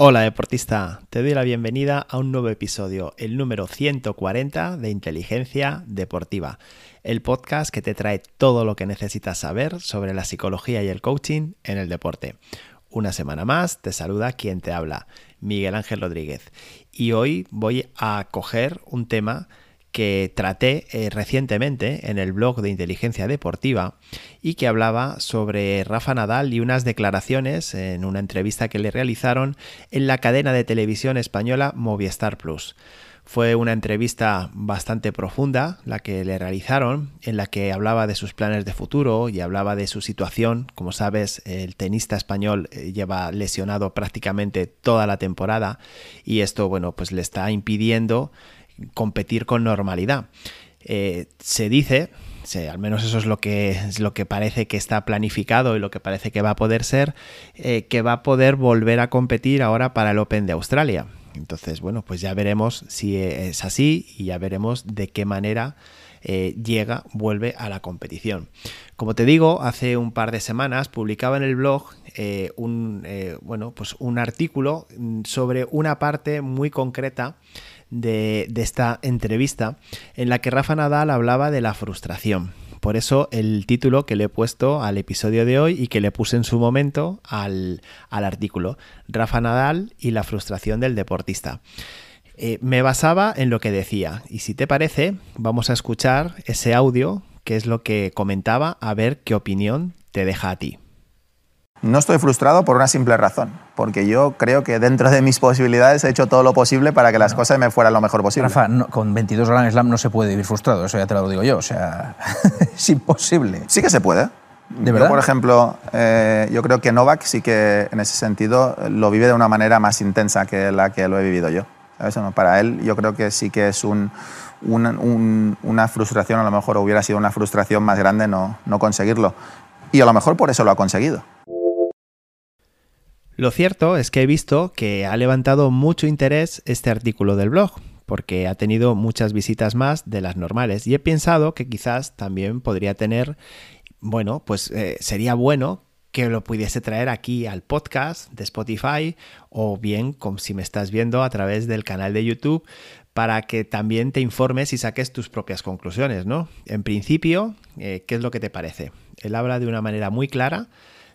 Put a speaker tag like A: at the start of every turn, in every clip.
A: Hola deportista, te doy la bienvenida a un nuevo episodio, el número 140 de Inteligencia Deportiva, el podcast que te trae todo lo que necesitas saber sobre la psicología y el coaching en el deporte. Una semana más te saluda quien te habla, Miguel Ángel Rodríguez, y hoy voy a coger un tema que traté eh, recientemente en el blog de Inteligencia Deportiva y que hablaba sobre Rafa Nadal y unas declaraciones en una entrevista que le realizaron en la cadena de televisión española Movistar Plus. Fue una entrevista bastante profunda la que le realizaron, en la que hablaba de sus planes de futuro y hablaba de su situación. Como sabes, el tenista español eh, lleva lesionado prácticamente toda la temporada y esto, bueno, pues le está impidiendo competir con normalidad. Eh, se dice, al menos eso es lo, que, es lo que parece que está planificado y lo que parece que va a poder ser, eh, que va a poder volver a competir ahora para el Open de Australia. Entonces, bueno, pues ya veremos si es así y ya veremos de qué manera eh, llega, vuelve a la competición. Como te digo, hace un par de semanas publicaba en el blog un, bueno, pues un artículo sobre una parte muy concreta de, esta entrevista en la que Rafa Nadal hablaba de la frustración. Por eso el título que le he puesto al episodio de hoy y que le puse en su momento al, artículo, Rafa Nadal y la frustración del deportista. Eh, me basaba en lo que decía y si te parece vamos a escuchar ese audio que es lo que comentaba a ver qué opinión te deja a ti.
B: No estoy frustrado por una simple razón, porque yo creo que dentro de mis posibilidades he hecho todo lo posible para que las cosas me fueran lo mejor posible.
C: Rafa, con 22 Grand Slam no se puede vivir frustrado, eso ya te lo digo yo, o sea, es imposible.
B: Sí que se puede.
C: ¿De verdad?
B: por ejemplo, eh, yo creo que Novak sí que en ese sentido lo vive de una manera más intensa que la que lo he vivido yo. Eso Para él yo creo que sí que es un, una frustración, a lo mejor hubiera sido una frustración más grande no, no conseguirlo. Y a lo mejor por eso lo ha conseguido.
A: Lo cierto es que he visto que ha levantado mucho interés este artículo del blog, porque ha tenido muchas visitas más de las normales y he pensado que quizás también podría tener, bueno, pues eh, sería bueno que lo pudiese traer aquí al podcast de Spotify o bien como si me estás viendo a través del canal de YouTube para que también te informes y saques tus propias conclusiones, ¿no? En principio, eh, ¿qué es lo que te parece? Él habla de una manera muy clara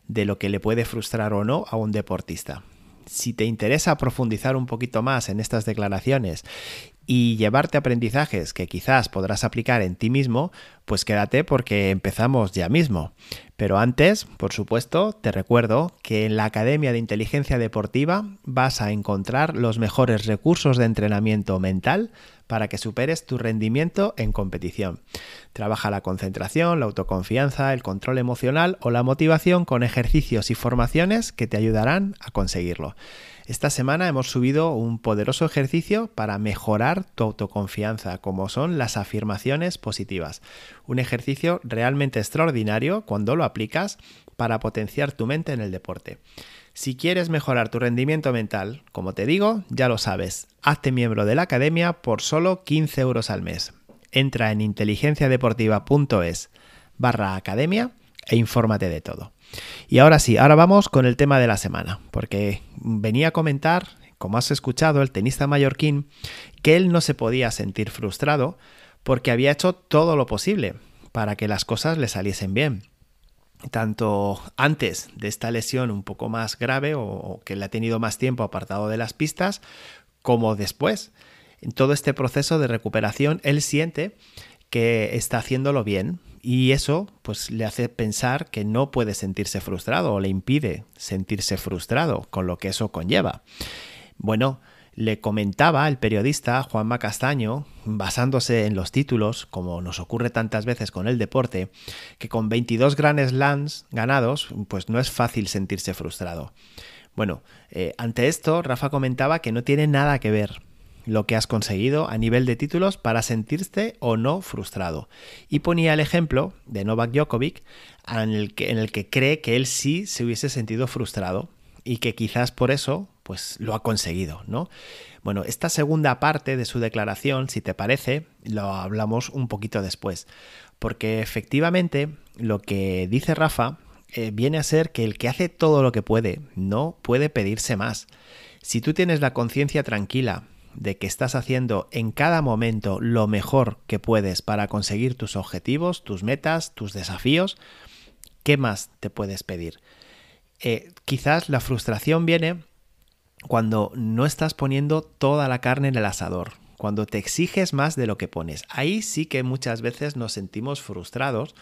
A: de lo que le puede frustrar o no a un deportista. Si te interesa profundizar un poquito más en estas declaraciones y llevarte aprendizajes que quizás podrás aplicar en ti mismo, pues quédate porque empezamos ya mismo. Pero antes, por supuesto, te recuerdo que en la Academia de Inteligencia Deportiva vas a encontrar los mejores recursos de entrenamiento mental para que superes tu rendimiento en competición. Trabaja la concentración, la autoconfianza, el control emocional o la motivación con ejercicios y formaciones que te ayudarán a conseguirlo. Esta semana hemos subido un poderoso ejercicio para mejorar tu autoconfianza, como son las afirmaciones positivas. Un ejercicio realmente extraordinario cuando lo aplicas para potenciar tu mente en el deporte. Si quieres mejorar tu rendimiento mental, como te digo, ya lo sabes, hazte miembro de la academia por solo 15 euros al mes. Entra en inteligenciadeportiva.es barra academia e infórmate de todo. Y ahora sí, ahora vamos con el tema de la semana, porque venía a comentar, como has escuchado, el tenista mallorquín, que él no se podía sentir frustrado porque había hecho todo lo posible para que las cosas le saliesen bien tanto antes de esta lesión un poco más grave o, que le ha tenido más tiempo apartado de las pistas, como después. En todo este proceso de recuperación, él siente que está haciéndolo bien y eso pues le hace pensar que no puede sentirse frustrado o le impide sentirse frustrado con lo que eso conlleva. Bueno, le comentaba el periodista Juanma Castaño, basándose en los títulos, como nos ocurre tantas veces con el deporte, que con 22 Grand Slams ganados, pues no es fácil sentirse frustrado. Bueno, eh, ante esto, Rafa comentaba que no tiene nada que ver lo que has conseguido a nivel de títulos para sentirte o no frustrado. Y ponía el ejemplo de Novak Djokovic en el que cree que él sí se hubiese sentido frustrado y que quizás por eso pues lo ha conseguido, ¿no? Bueno, esta segunda parte de su declaración, si te parece, lo hablamos un poquito después, porque efectivamente lo que dice Rafa eh, viene a ser que el que hace todo lo que puede no puede pedirse más. Si tú tienes la conciencia tranquila de que estás haciendo en cada momento lo mejor que puedes para conseguir tus objetivos, tus metas, tus desafíos, ¿qué más te puedes pedir? Eh, quizás la frustración viene cuando no estás poniendo toda la carne en el asador, cuando te exiges más de lo que pones. Ahí sí que muchas veces nos sentimos frustrados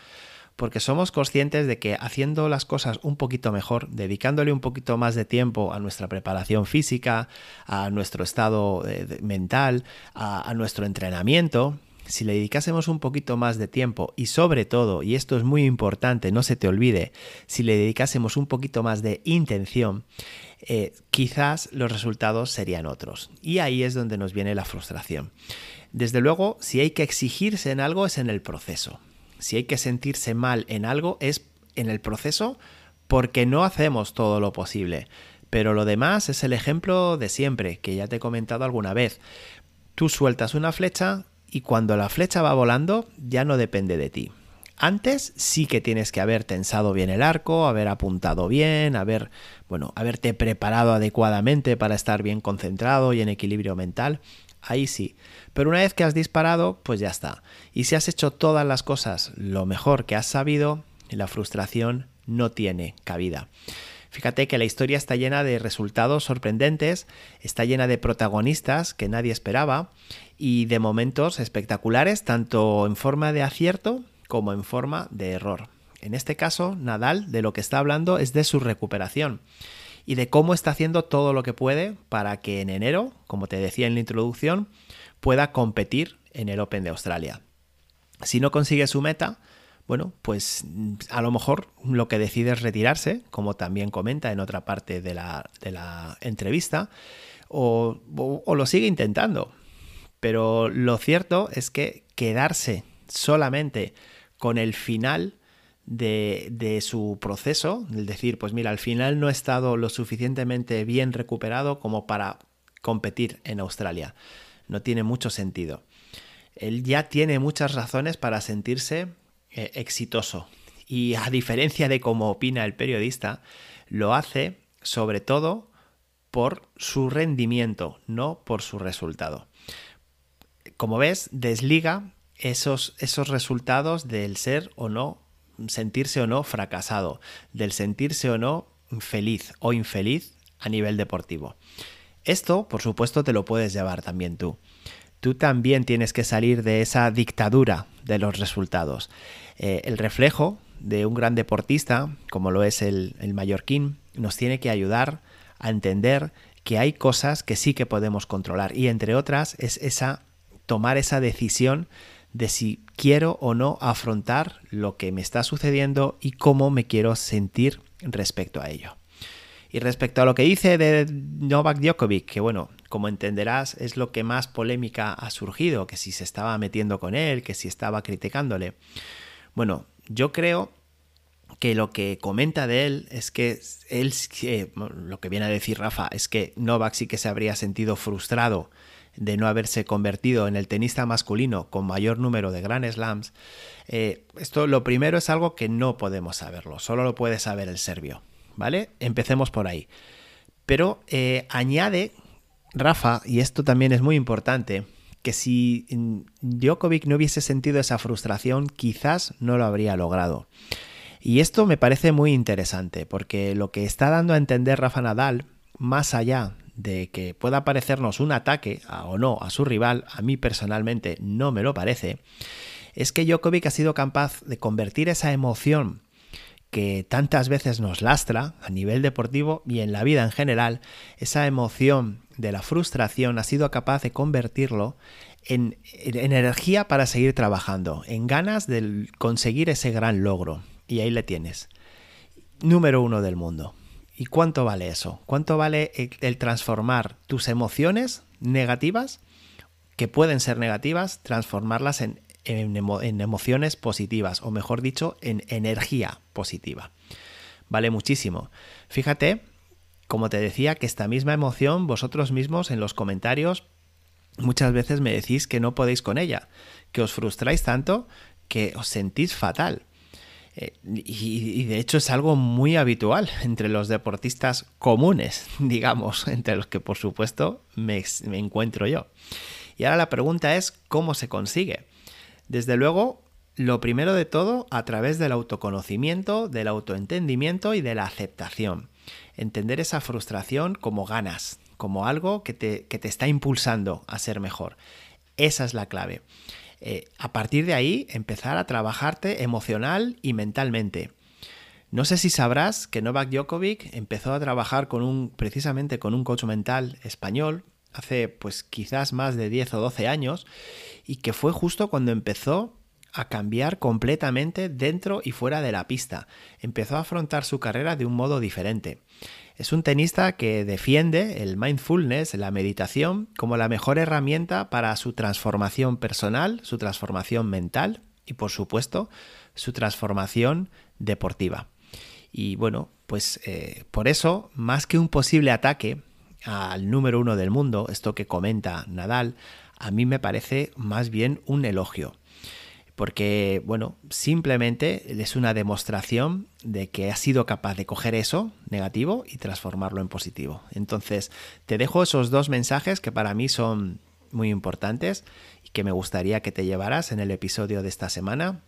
A: porque somos conscientes de que haciendo las cosas un poquito mejor, dedicándole un poquito más de tiempo a nuestra preparación física, a nuestro estado eh, mental, a, nuestro entrenamiento, si le dedicásemos un poquito más de tiempo y sobre todo, y esto es muy importante, no se te olvide, si le dedicásemos un poquito más de intención, eh, quizás los resultados serían otros. Y ahí es donde nos viene la frustración. Desde luego, si hay que exigirse en algo es en el proceso si hay que sentirse mal en algo, es en el proceso porque no hacemos todo lo posible. Pero lo demás es el ejemplo de siempre, que ya te he comentado alguna vez. Tú sueltas una flecha y cuando la flecha va volando ya no depende de ti. Antes sí que tienes que haber tensado bien el arco, haber apuntado bien, haber, bueno, haberte preparado adecuadamente para estar bien concentrado y en equilibrio mental. Ahí sí. Pero una vez que has disparado, pues ya está. Y si has hecho todas las cosas lo mejor que has sabido, la frustración no tiene cabida. Fíjate que la historia está llena de resultados sorprendentes, está llena de protagonistas que nadie esperaba y de momentos espectaculares tanto en forma de acierto como en forma de error. En este caso, Nadal de lo que está hablando es de su recuperación y de cómo está haciendo todo lo que puede para que en enero, como te decía en la introducción, pueda competir en el Open de Australia. Si no consigue su meta, bueno, pues a lo mejor lo que decide es retirarse, como también comenta en otra parte de la, entrevista, o, lo sigue intentando. Pero lo cierto es que quedarse solamente con el final de, de, su proceso, el decir, pues mira, al final no he estado lo suficientemente bien recuperado como para competir en Australia no tiene mucho sentido. Él ya tiene muchas razones para sentirse eh, exitoso y a diferencia de cómo opina el periodista, lo hace sobre todo por su rendimiento, no por su resultado. Como ves, desliga esos, esos resultados del ser o no, sentirse o no fracasado, del sentirse o no feliz o infeliz a nivel deportivo. Esto, por supuesto, te lo puedes llevar también tú. Tú también tienes que salir de esa dictadura de los resultados. Eh, el reflejo de un gran deportista, como lo es el, el mallorquín, nos tiene que ayudar a entender que hay cosas que sí que podemos controlar y entre otras es esa tomar esa decisión de si quiero o no afrontar lo que me está sucediendo y cómo me quiero sentir respecto a ello. Y respecto a lo que dice de Novak Djokovic, que bueno, como entenderás, es lo que más polémica ha surgido, que si se estaba metiendo con él, que si estaba criticándole. Bueno, yo creo que lo que comenta de él es que él, lo que viene a decir Rafa, es que Novak sí que se habría sentido frustrado de no haberse convertido en el tenista masculino con mayor número de Grand Slams. Eh, esto lo primero es algo que no podemos saberlo, solo lo puede saber el serbio. ¿vale? Empecemos por ahí. Pero eh, añade Rafa, y esto también es muy importante, que si Djokovic no hubiese sentido esa frustración, quizás no lo habría logrado. Y esto me parece muy interesante, porque lo que está dando a entender Rafa Nadal, más allá de que pueda parecernos un ataque o no a su rival, a mí personalmente no me lo parece, es que Djokovic ha sido capaz de convertir esa emoción que tantas veces nos lastra a nivel deportivo y en la vida en general, esa emoción de la frustración ha sido capaz de convertirlo en, energía para seguir trabajando, en ganas de conseguir ese gran logro. Y ahí le tienes. Número uno del mundo. ¿Y cuánto vale eso? ¿Cuánto vale el transformar tus emociones negativas, que pueden ser negativas, transformarlas en en, emociones positivas, o mejor dicho, en energía positiva. Vale muchísimo. Fíjate, como te decía, que esta misma emoción vosotros mismos en los comentarios muchas veces me decís que no podéis con ella, que os frustráis tanto que os sentís fatal. Eh, y, de hecho es algo muy habitual entre los deportistas comunes, digamos, entre los que por supuesto me, me encuentro yo. Y ahora la pregunta es, ¿cómo se consigue? Desde luego, lo primero de todo, a través del autoconocimiento, del autoentendimiento y de la aceptación. Entender esa frustración como ganas, como algo que te, que te está impulsando a ser mejor. Esa es la clave. Eh, a partir de ahí, empezar a trabajarte emocional y mentalmente. No sé si sabrás que Novak Djokovic empezó a trabajar con un, precisamente con un coach mental español hace pues quizás más de 10 o 12 años y que fue justo cuando empezó a cambiar completamente dentro y fuera de la pista. Empezó a afrontar su carrera de un modo diferente. Es un tenista que defiende el mindfulness, la meditación, como la mejor herramienta para su transformación personal, su transformación mental y, por supuesto, su transformación deportiva. Y bueno, pues eh, por eso, más que un posible ataque al número uno del mundo, esto que comenta Nadal, a mí me parece más bien un elogio porque, bueno, simplemente es una demostración de que has sido capaz de coger eso negativo y transformarlo en positivo. Entonces, te dejo esos dos mensajes que para mí son muy importantes y que me gustaría que te llevaras en el episodio de esta semana.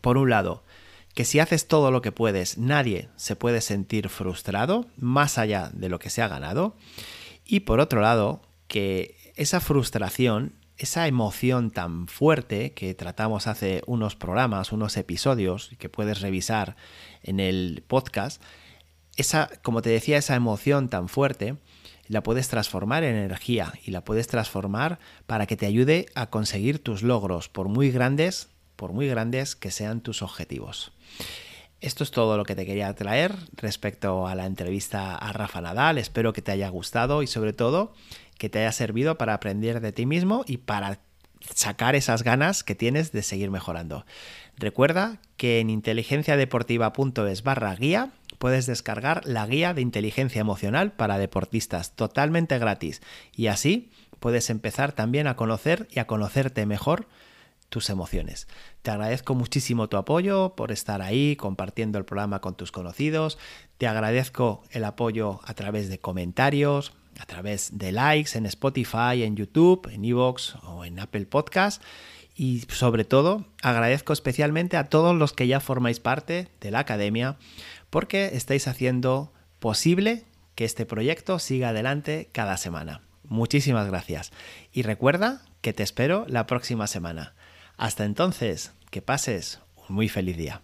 A: Por un lado, que si haces todo lo que puedes, nadie se puede sentir frustrado más allá de lo que se ha ganado. Y por otro lado, que esa frustración esa emoción tan fuerte que tratamos hace unos programas, unos episodios que puedes revisar en el podcast, esa, como te decía, esa emoción tan fuerte la puedes transformar en energía y la puedes transformar para que te ayude a conseguir tus logros, por muy grandes, por muy grandes que sean tus objetivos. Esto es todo lo que te quería traer respecto a la entrevista a Rafa Nadal. Espero que te haya gustado y sobre todo que te haya servido para aprender de ti mismo y para sacar esas ganas que tienes de seguir mejorando. Recuerda que en inteligenciadeportiva.es barra guía puedes descargar la guía de inteligencia emocional para deportistas totalmente gratis y así puedes empezar también a conocer y a conocerte mejor tus emociones. Te agradezco muchísimo tu apoyo por estar ahí compartiendo el programa con tus conocidos. Te agradezco el apoyo a través de comentarios, a través de likes en Spotify, en YouTube, en Evox o en Apple Podcast. Y sobre todo, agradezco especialmente a todos los que ya formáis parte de la academia porque estáis haciendo posible que este proyecto siga adelante cada semana. Muchísimas gracias. Y recuerda que te espero la próxima semana. Hasta entonces, que pases un muy feliz día.